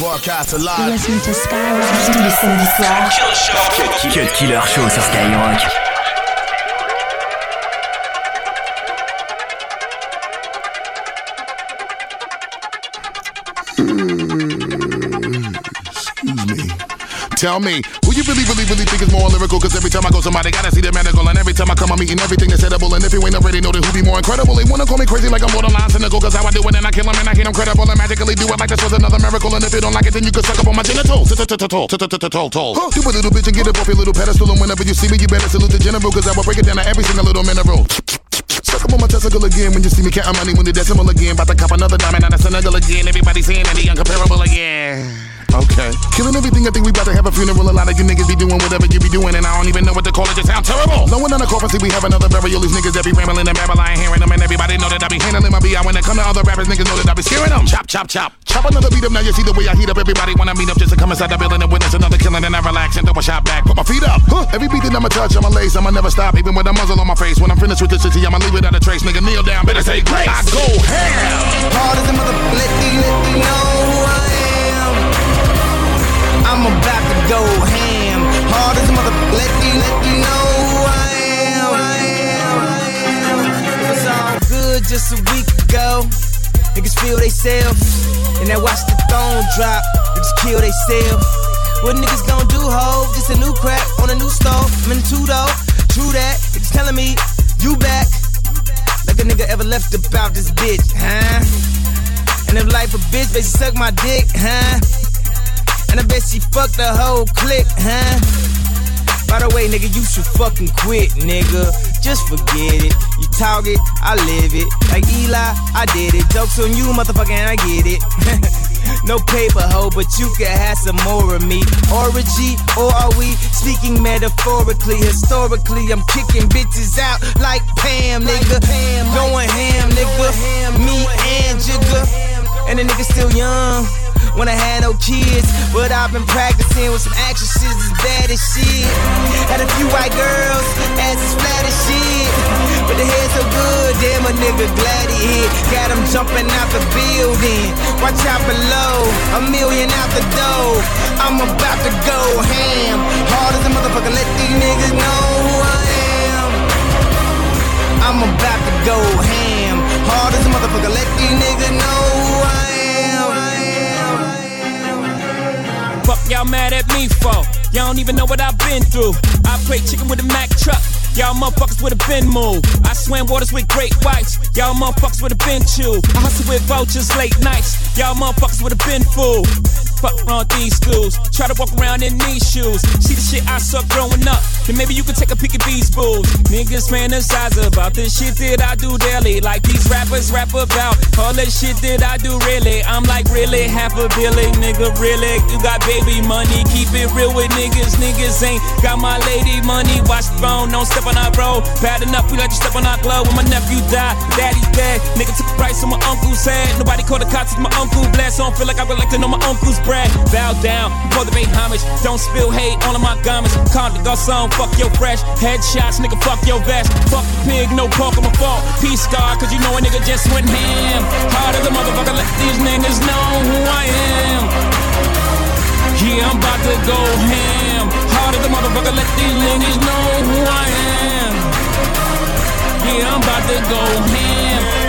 Broadcast live. Listen to Skyrock tous les samedis soirs. Cut Killer Show sur Skyrock. Tell me, who you really, really, really think is more lyrical? Cause every time I go, somebody gotta see the medical. And every time I come, I'm eating everything that's edible. And if you ain't already know, then who be more incredible? They wanna call me crazy like I'm borderline cynical. Cause how I do it, and I kill them, and I get them credible. And magically do it like this was another miracle. And if you don't like it, then you can suck up on my genitals. A little bitch and get up off your little pedestal. And whenever you see me, you better salute the general. Cause I will break it down to every single little mineral. Suck up on my testicle again when you see me counting money when the decimal again. About to cop another diamond out of Senegal again. Everybody saying that he uncomparable again. Okay. Killing everything, I think we about to have a funeral. A lot of you niggas be doing whatever you be doing, and I don't even know what to call it. Just sound terrible. No one on the coffin, see we have another burial. These niggas that be rambling and babble, I ain't hearing them, and everybody know that I be handling my beat. When it come to other rappers, niggas know that I be scaring them. Chop, chop, chop. Chop another beat up, now you see the way I heat up. Everybody wanna meet up just to come inside the building and witness another killing, and I relax and throw a shot back. Put my feet up. Huh. Every beat that I'ma touch, I'ma lace, I'ma never stop, even with a muzzle on my face. When I'm finished with this city, I'ma leave it out of trace. Nigga, kneel down, better say grace. I go ham. Hard as a mother, let me, let me know who I am. I'm about to go ham. Hard as a mother, let me, let me know I am. I am, I am. It was all good just a week ago. Niggas feel they self, and then watch the throne drop. Niggas kill they self. What niggas gon' do, ho? Just a new crack on a new stove. I'm in two though. True that. Niggas telling me you back. Like a nigga ever left about this bitch, huh? And if life a bitch, bitch, suck my dick, huh? And I bet she fucked the whole clique, huh? By the way, nigga, you should fucking quit, nigga. Just forget it. You talk it, I live it. Like Eli, I did it. Jokes on you, motherfucker, and I get it. no paper hoe, but you can have some more of me. Orgy, or are we speaking metaphorically? Historically, I'm kicking bitches out like Pam, nigga. pam Going ham, nigga. Me and Jigga. And the nigga still young. When I had no kids, but I've been practicing with some actresses as bad as shit. Had a few white girls, ass as flat as shit. But the head so good, damn a nigga glad he hit. Got him jumping out the building. Watch out below, a million out the door. I'm about to go ham. Hard as a motherfucker, let these niggas know who I am. I'm about to go ham. Hard as a motherfucker, let these niggas know who I am. Mad at me for? Y'all don't even know what I've been through. I play chicken with a Mack truck. Y'all motherfuckers would have been moved. I swam waters with great whites. Y'all motherfuckers would have been chewed. I hustle with vultures late nights. Y'all motherfuckers would have been fooled. Fuck around these schools. Try to walk around in these shoes. See the shit I suck growing up. Then maybe you can take a peek at these fools. Niggas fantasize about the shit that I do daily. Like these rappers rap about all the shit that I do really. I'm like really half a billion, nigga. Really, you got baby money. Keep it real with niggas. Niggas ain't got my lady money. Watch the phone, don't step on our road. Bad enough, we let you step on our glove. When my nephew died, daddy's dead. Nigga took the price on my uncle's head. Nobody called the cops, my uncle blessed. I don't feel like I'm electing on my uncle's Bow down, before the pay homage. Don't spill hate of my garments. Call the garçon, fuck your fresh. Headshots, nigga, fuck your vest. Fuck the pig, no pork on my fault. Peace star, cause you know a nigga just went ham. Hard as a motherfucker, let these niggas know who I am. Yeah, I'm about to go ham. Hard as a motherfucker, let these niggas know who I am. Yeah, I'm about to go ham.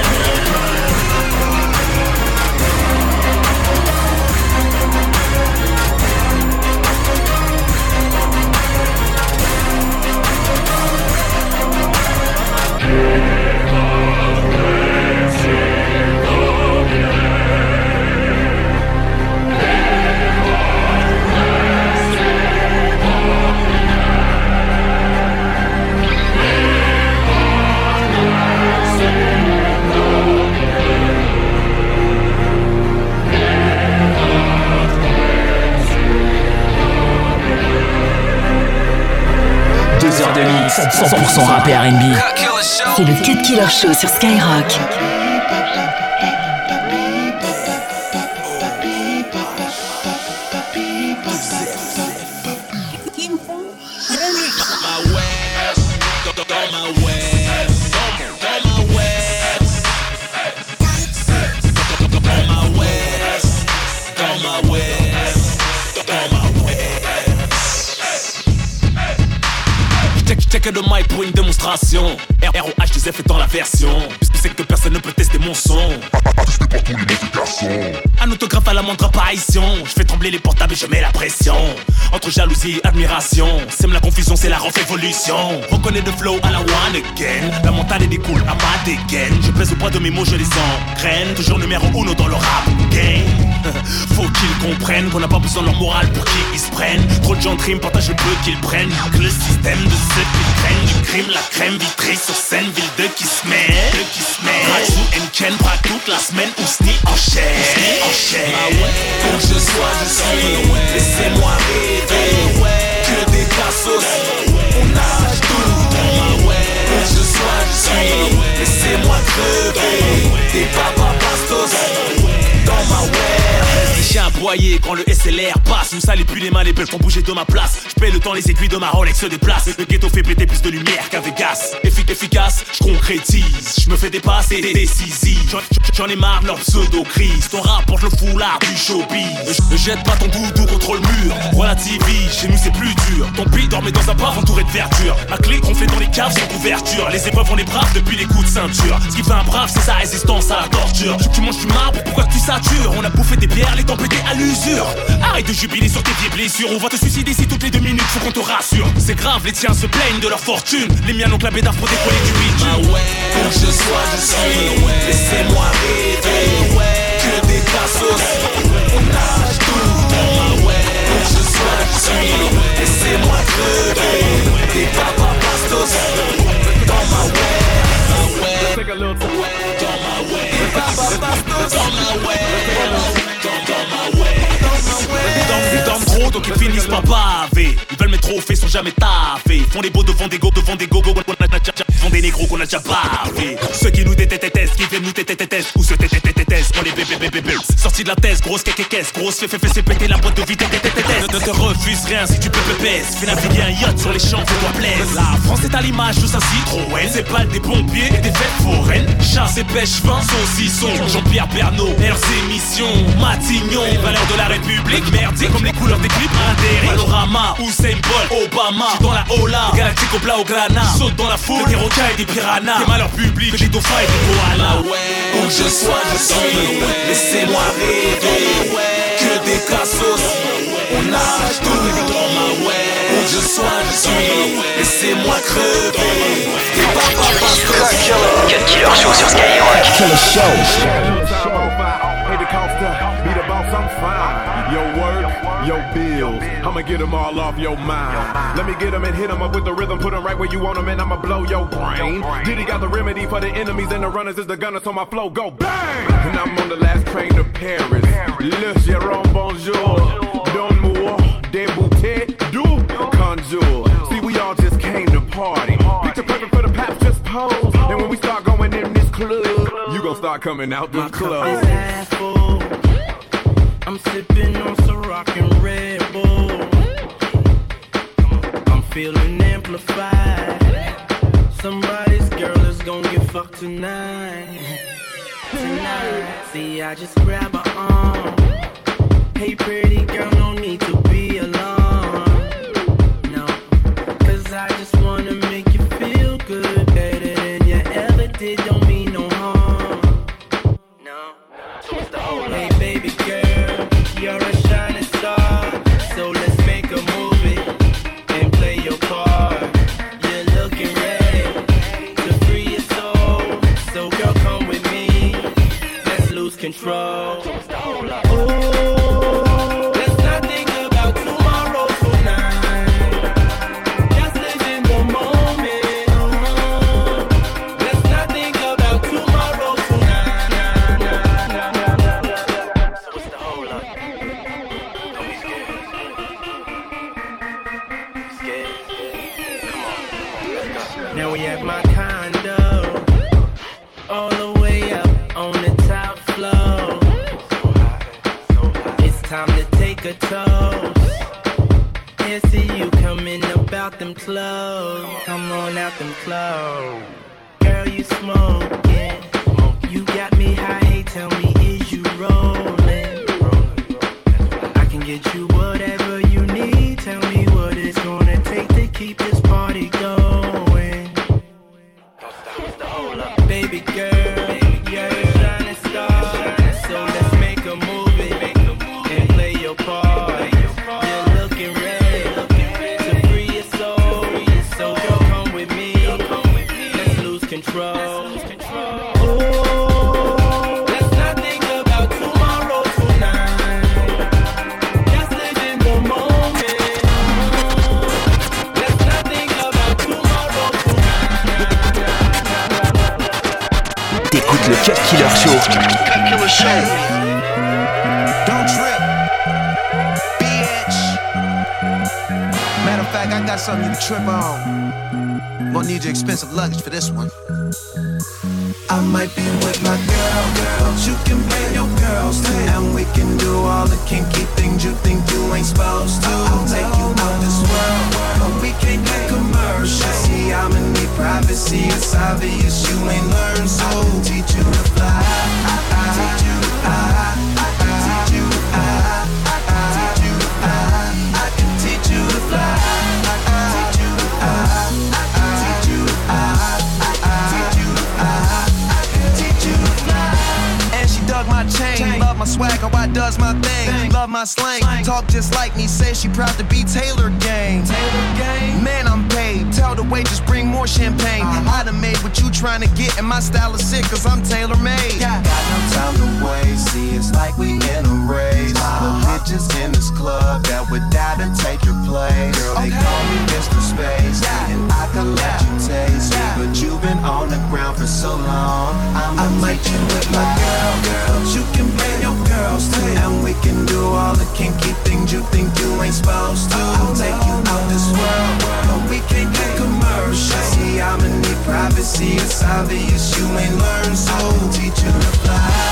100%, 100 rap et R&B. C'est le Cut Killer Show sur Skyrock. ROH 2 F étant la version. C'est que personne ne peut tester mon son. Un autographe à la moindre apparition. Je fais trembler les portables et je mets la pression. Entre jalousie et admiration. Sème la confusion, c'est la révolution. Reconnais le flow à la one again. La montagne découle à ma dégaine. Je pèse au poids de mes mots, je les engraine. Toujours numéro uno dans le rap comprennent qu'on n'a pas besoin de leur morale pour qu'ils se prennent. Trop de gens triment, partagent le peu qu'ils prennent. Que le système de ceux qui craignent du crime, la crème vitrée sur scène, ville de qui se met. De qui se met. Ratchou and Ken, braque toute la semaine, ou sni en chair. En chair. Ah ouais, que je sois, je suis. Laissez-moi rêver. Que des cassos, on nage tout. Où que je sois, je suis. Laissez-moi crever. Des papas bastos dans ma way. J'ai aboyé quand le SLR passe. Nous salez plus les mains, les belles font bouger de ma place. Je le temps, les aiguilles de ma Rolex se déplacent. Le ghetto fait péter plus de lumière qu'à Vegas. Effic efficace, je concrétise. Je me fais dépasser des décisifs. J'en- ai marre leur pseudo-crise. Ton rap porte le foulard du showbiz. Ne jette pas ton doudou contre le mur. Relativise, chez nous c'est plus dur. Ton pays dormait dans un bar entouré de verdure. Ma clé gonflée dans les caves sans couverture. Les épreuves on les braves depuis les coups de ceinture. Ce qui fait un brave, c'est sa résistance à la torture. Tu, manges du marbre, pourquoi tu satures? On a bouffé des pierres, les pétés à l'usure. Arrête de jubiler sur tes vieilles blessures. On va te suicider si toutes les deux minutes, faut qu'on te rassure. C'est grave, les tiens se plaignent de leur fortune. Les miens n'ont que la bédard pour décoller du bitume. Ah ouais, où que je sois, je suis. Laissez-moi rêver. Que des cassos, on nage tout. Ah ouais, où que je sois, je suis. Laissez-moi crever. Des papas bastos dans ma way. Take a little Dans ma way. Des papas bastos dans ma way. Dans, dans ma way. Ils dorment trop donc ils finissent par baver. Ils veulent mes trophées sans jamais taffés. Font des beaux devant des go devant des go go Font des négros qu'on a déjà bavé Ceux qui nous détestent qui viennent nous tétététestent Ou se tétététestent on les bébés Sorti de la thèse grosse caisse grosse fait fait fait péter la boîte de tétététestes Ne te refuse rien si tu peux baisse Fais naviguer un yacht sur les champs fais-toi plaise La France est à l'image de sa Citroën. C'est pas des pompiers et des fêtes foraines. Chasse et pêche vin saucisson. Jean-Pierre et leurs émissions Matignon. Les valeurs de la République merdique comme les couleurs des clips. Adéré Panorama Usain Bolt Obama. J'suis dans la Ola Galactique au plat au grana Saute dans la foule Des requins et des piranhas. Des malheurs publics Des dauphins et des koalas. Où que je sois je suis. Laissez-moi rêver. Que des cassos On nage tout Où que je sois je suis. Laissez-moi crever. Des papas bastos Cut Killer Show sur Skyrock. time on boss, I'm fine. Your work, your bills. I'ma get them all off your mind. Let me get them and hit them up with the rhythm. Put them right where you want them and I'ma blow your brain. Diddy got the remedy for the enemies and the runners is the gunners, so my flow go bang. And I'm on the last train to Paris. Le Jérôme, bonjour. Donne-moi des bouteilles du conjure. See, we all just came to party. Picture perfect for the paps, just pose. And when we start going in this club, you gon' start coming out the club. Sipping on some rockin' Red Bull. I'm feeling amplified. Somebody's girl is gonna get fucked tonight. Tonight. See, I just grab her arm. Hey, pretty girl, no need to be alarmed. No, cause I just wanna make you feel good. Lose whatever you Don't trip, bitch. Matter of fact, I got something you can trip on. Gonna need your expensive luggage for this one. I might be with my girl, girl. Love my slang. Talk just like me. Say she proud to be Taylor Gang. Taylor Gang. Man, I'm paid. Tell the waitress bring more champagne. Uh-huh. I done made what you trying to get, and my style is sick, cause I'm tailor made. Got no time to waste. See, it's like we in a race. The uh-huh. bitches in this club that would die to take your place. Girl, they call me Mr. Space. And I can let you taste. But you've been on the ground for so long. i'm might you with my girl, girl. You can bring your girls too. And we can do all the kinky things you think you ain't supposed to. I'll take you out this world, but we can't get commercial. See, I'm in need privacy. It's obvious you ain't learned, so teach you to fly.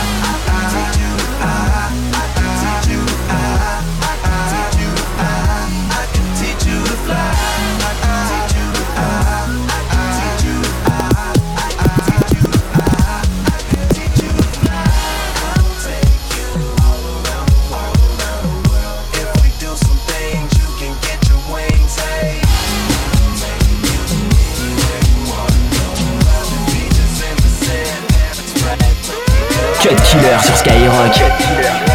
Killer sur Skyrock.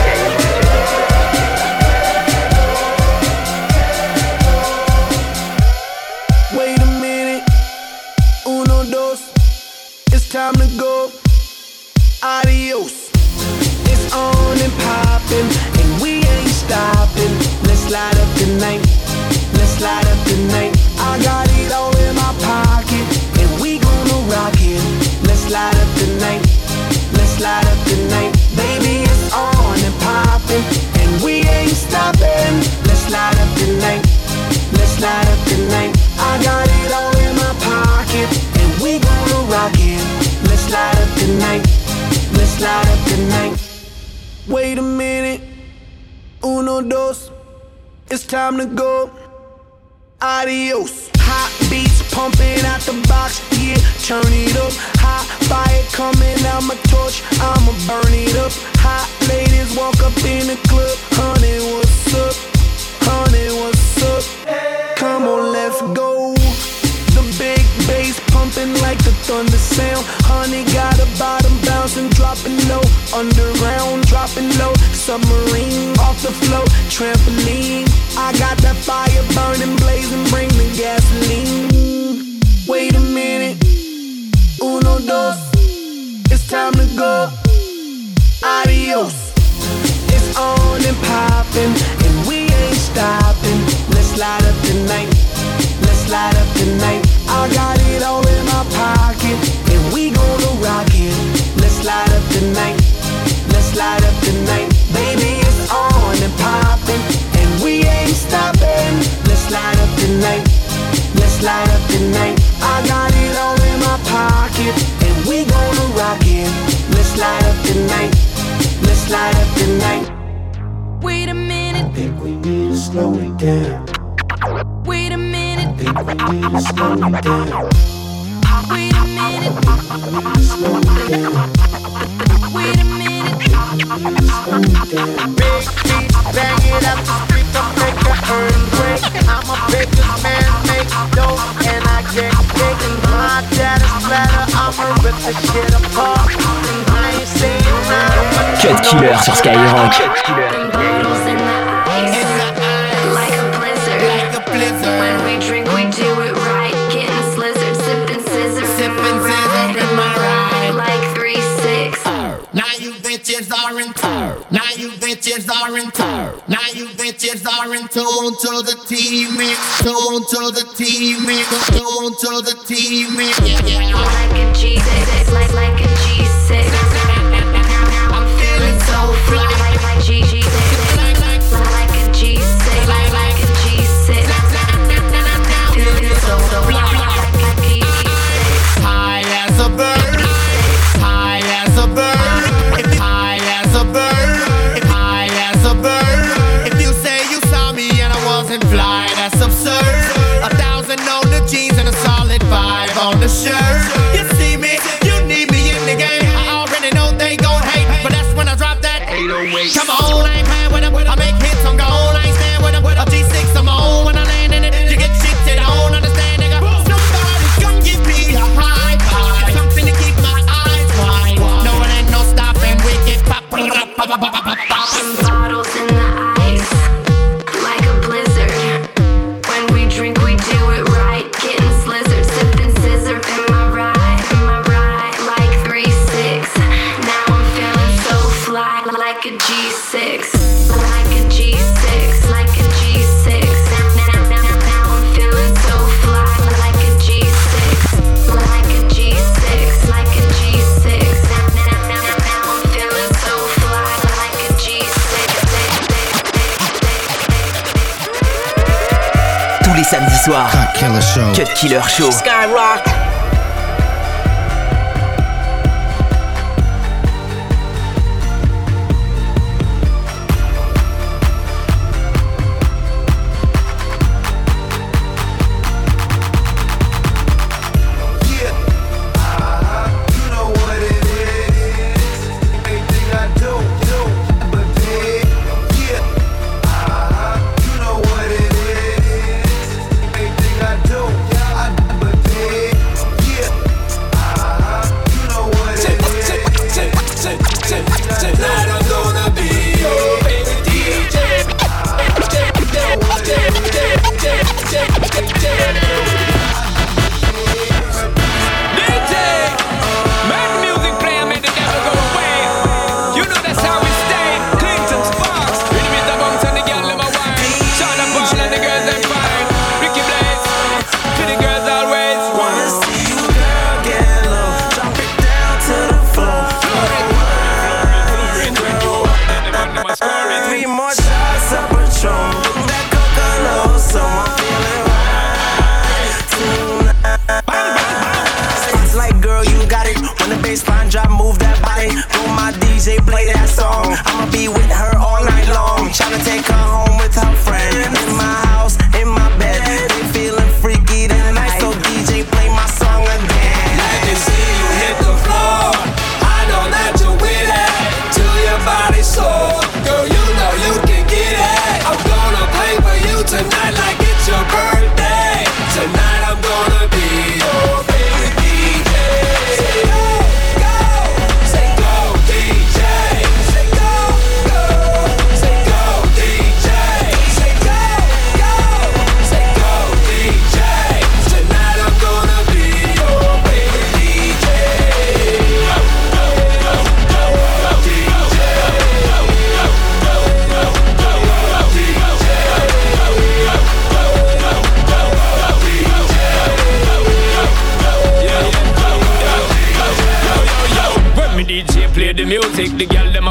I'ma burn it up. Hot ladies walk up in the club, honey, what's up? Honey, what's up? Come on, let's go. The big bass pumping like the thunder sound. Honey got a bottom bouncing, dropping low. Underground, dropping low. Submarine off the float, trampoline. I got that fire burning, blazing, bring the gasoline. Wait a minute, uno, dos, time to go. Adios. It's on and popping, and we ain't stopping. Let's light up tonight. Let's slide up tonight. I got it all in my pocket, and we gonna rock it. Let's slide up tonight. Let's slide up tonight. Baby, it's on and popping, and we ain't stopping. Let's slide up tonight. Let's slide up tonight. I got slide up tonight. Let's light up tonight. Wait a minute, Think we need to slow it down. wait a minute, Think we need to slow it down. wait a minute, Slow it down. wait a minute. Slow it down. Big beats, bang it up the street, don't make an earthquake. I'm a baker's man, make dough, and I get big. My dad is flatter, I'ma rip the shit apart. Cut Killer sur Skyrock. Noodles in the ice, like a blizzard. When we drink, we do it right. Getting slizzard, sipping sizzurp. Sipping sizzurp in my ride. Like three six. Oh, now you bitches are in tune. Now you bitches are in tune. Now you bitches are in tune to the team mix. Tune to the team mix. Tune to the team. Yeah, yeah. Like a G6, like like a G6. Soir. Show.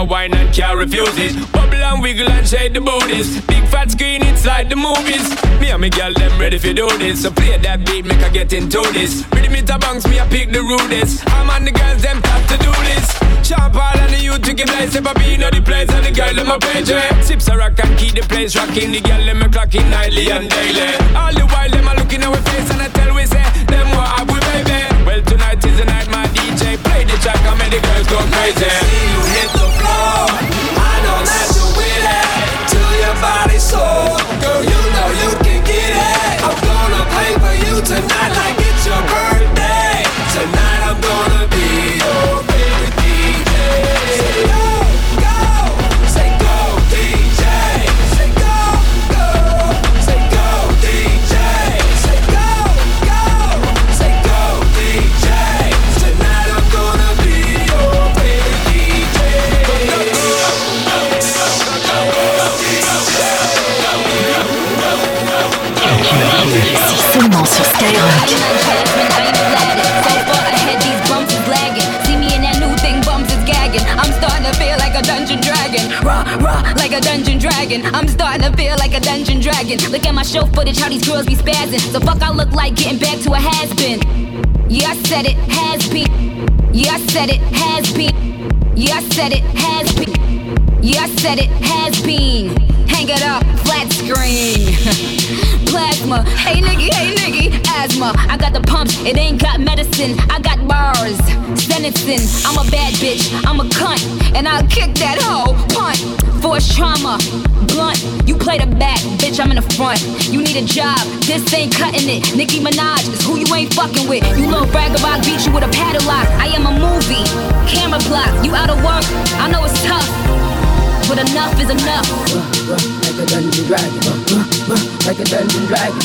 Cut Killer Show. Skyrock. refuse it. Bubble and wiggle and shake the booties. Big fat screen, it's like the movies. Me and me girl, them ready for do this. So play that beat, make I get into this. Rhythm it banks, me I pick the rudest. I'm on the girls, them top to do this. Sharp all and the youth to give place. Step up in the place and the girl, them a page. Eh. Sips a rock and keep the place rocking. The girl, them a clocking nightly and daily. All the while, them a looking at our face and I tell we say, them what have we baby. Well, tonight is the night, my DJ. Play the girls go crazy. See you hit the floor I know that you with it. To your body soul. Girl, you know you Like getting back to a has been. Yeah, I said it, has been. Yeah, I said it, has been. Yeah, I said it, has been. Yeah, I said it, has been. Hang it up, flat screen. Plasma, hey nigga, hey nigga, asthma. I got the it ain't got medicine. I got bars, sentencing. I'm a bad bitch, I'm a cunt, and I'll kick that hoe. Punt, force trauma, blunt. You play the back, bitch, I'm in the front. You need a job, this ain't cutting it. Nicki Minaj is who you ain't fucking with. You little brag about beat you with a padlock. I am a movie, camera block. You out of work, I know it's tough, but enough is enough. like a dungeon dragon, like a dungeon dragon,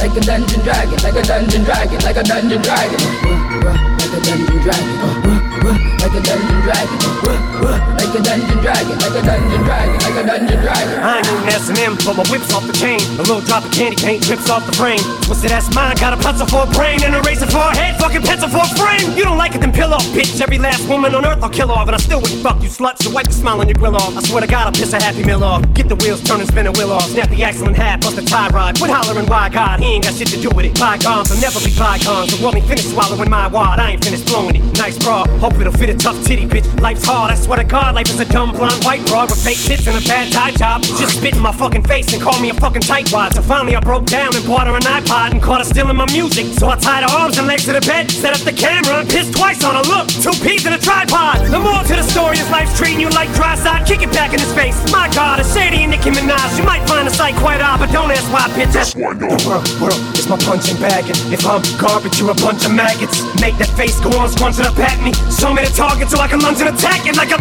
like a dungeon dragon, like a dungeon dragon, like a dungeon dragon, like a dungeon dragon, like a dungeon dragon, like a dungeon dragon, like a dungeon dragon, like a dungeon dragon. I ain't no S&M, but my whip's off the chain. A little drop of candy paint drips off the frame. Twisted ass mine, got a pencil for a brain and a razor for a head, fucking pencil for a frame. You don't like it, then pill off, bitch. Every last woman on earth I'll kill off, and I still wouldn't fuck you sluts. So wipe the smile on your grill off. I swear to God, I'll piss a happy meal off. Get the wheels turning, spin a wheel off. Snap the axle in half, bust the tie rod. Quit hollering, why God? He ain't got shit to do with it. Bygones will never be bygones. So want me finish swallowing my wad? I ain't finished blowing it. Nice bra, hope it'll fit a tough titty, bitch. Life's hard, I swear to God, life is a dumb blonde white broad with fake tits and a bad tie job. Just spit in my fucking face and call me a fucking tightwad. So finally I broke down and bought her an iPod and caught her stealing my music. So I tied her arms and legs to the bed, set up the camera and pissed twice on her. Look, two peas in a tripod. The more to the story is life's treating you like dry side. Kick it back in his face. My God, a shady and Nicki Minaj. You might find the sight quite odd, but don't ask why, bitch. That's why no. World, world, it's my punching bag. And if I'm garbage, you're a bunch of maggots. Make that face go on, scrunching up at me. Show me the target so I can lunge and attack it like a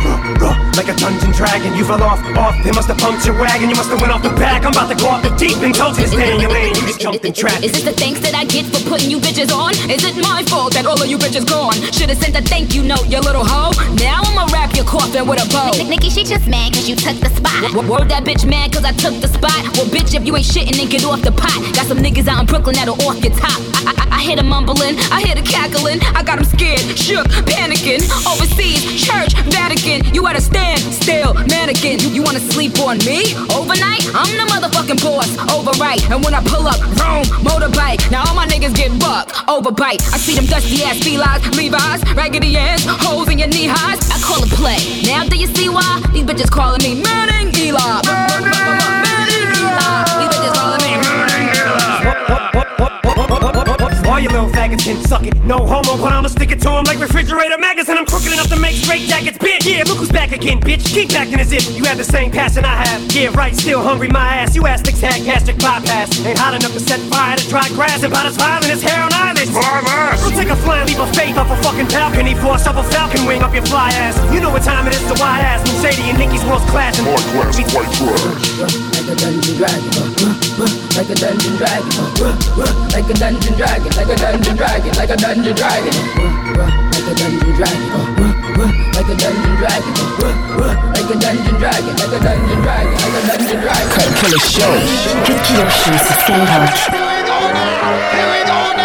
like a dungeon dragon. You fell off, off. They must have pumped your wagon. You must have went off the back. I'm about to go off the deep and told you to stay in your lane. You just jumped in traffic. Is it the thanks that I get for putting you bitches on? Is it my fault that all of you bitches gone? Should've sent a thank you note, you little hoe. Now I'ma wrap your coffin with a bow. Nicki, she just mad cause you took the spot. W- word that bitch mad cause I took the spot. Well, bitch, if you ain't shitting, then get off the pot. Got some niggas out in Brooklyn that'll off your top. I, I, I hear them mumbling, I hear the cackling. I got them scared, shook, panicking. Overseas, church, Vatican. You at a stand still, mannequin. You, wanna sleep on me overnight? I'm the motherfucking boss, overright. And when I pull up, vroom, motorbike. Now all my niggas get bucked, overbite. I see them dusty ass felines, Levi's, raggedy ass, holes in your knee highs. I call it play. Now do you see why these bitches calling me Manning Eli? Manning Eli. These bitches calling me Manning All you little faggots can suck it. No homo, but I'ma stick it to 'em like refrigerator maggots. And I'm crooked enough to make straight jackets, bitch. Yeah, look who's back again, bitch. Keep acting as if you have the same passion I have. Yeah, right, still hungry, my ass. You ass astics had gastric bypass. Ain't hot enough to set fire to dry grass. About as violent as hair on eyelids. Don't take a fly and leave a faith off a fucking balcony. Force up a falcon wing up your fly ass. You know what time it is to white ass. When Shady and Nicki's world's class. And White class, white trash. Like a dungeon dragon, like a dungeon dragon, like a dungeon dragon, like a dungeon dragon, like a dungeon dragon, like a dungeon dragon, like a dungeon dragon, like a dungeon dragon, like a dungeon dragon, like a dungeon dragon. Cut Killer Show. Cut Killer Show sur Skyrock. Welcome to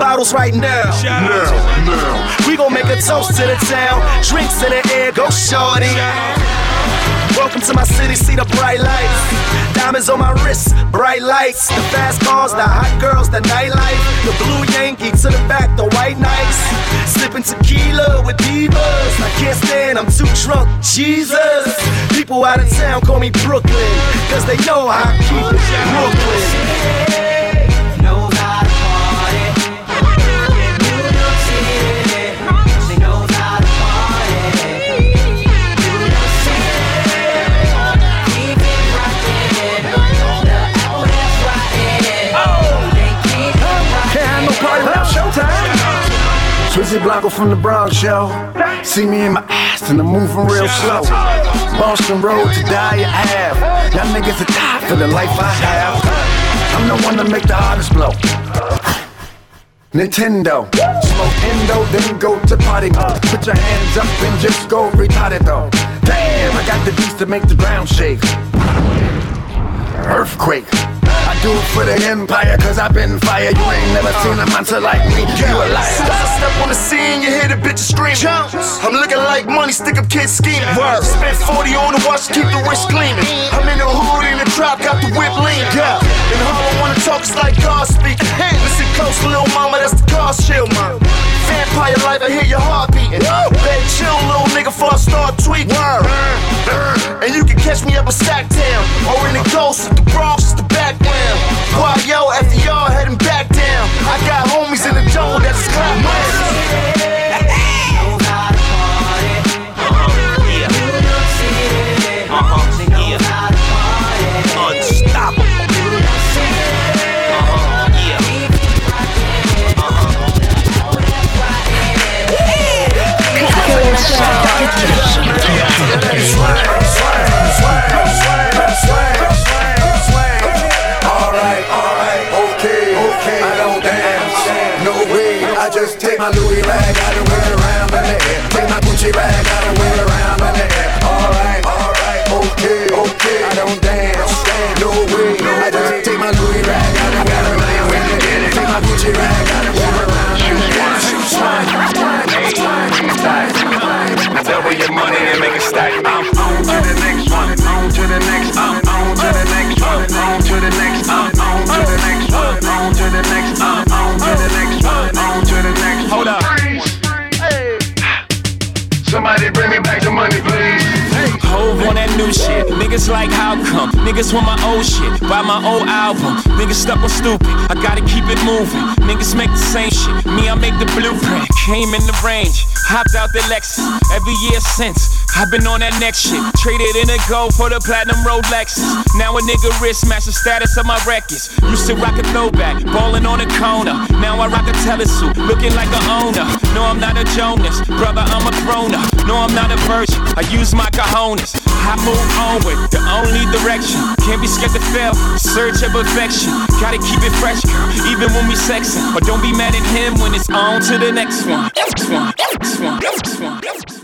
bottles right now. Now, now. We gon' make a toast to the town. Drinks in the air, go shorty. Welcome to my city, see the bright lights. Diamonds on my wrist, bright lights. The fast cars, the hot girls, the nightlife. The blue Yankee to the back, the white nights. Sipping tequila with divas. I can't stand, I'm too drunk. Jesus. People out of town call me Brooklyn, cause they know how I keep it. Brooklyn. Swizzy Blanco from the Bronx, yo. See me in my ass and I'm moving real slow. Boston Road to die have. Y'all niggas are tired for the life I have. I'm the one to make the hardest blow. Nintendo, smoke endo, then go to party mode. Put your hands up and just go retarded though. Damn, I got the beats to make the ground shake. Earthquake. I do it for the empire, cause I've been fire. You ain't never seen a monster like me. You a liar. Step on the scene, you hear the bitches screaming. I'm looking like money, stick up kids scheming. Word. Spent 40 on the watch, keep the wrist gleaming. I'm in the hood, in the drop, got the whip lean. Yeah. In Harlem, wanna talk, it's like God speaking. Listen close, little mama, that's the car shield, man. Vampire life, I hear your heart beating. Better chill, little nigga, before I start tweaking. Word. And you can catch me up a stack town, or in the ghost, the Bronx, background. Why yo, after y'all heading back down, I got homies in the jungle that's clap like how come? Niggas want my old shit. Buy my old album. Niggas stuck on stupid. I gotta keep it moving. Niggas make the same shit. Me, I make the blueprint. Came in the range. Hopped out the Lexus. Every year since. I've been on that next shit. Traded in a gold for the platinum Rolexes. Now a nigga wrist match the status of my records. Used to rock a throwback, ballin' on a corner. Now I rock a telesuit, looking like a owner. No, I'm not a Jonas, brother, I'm a grown. No, I'm not a virgin. I use my cojones. I move on with the only direction. Can't be scared to fail, search of perfection. Gotta keep it fresh, even when we sexin'. But don't be mad at him when it's on to the next one. Next one, next one.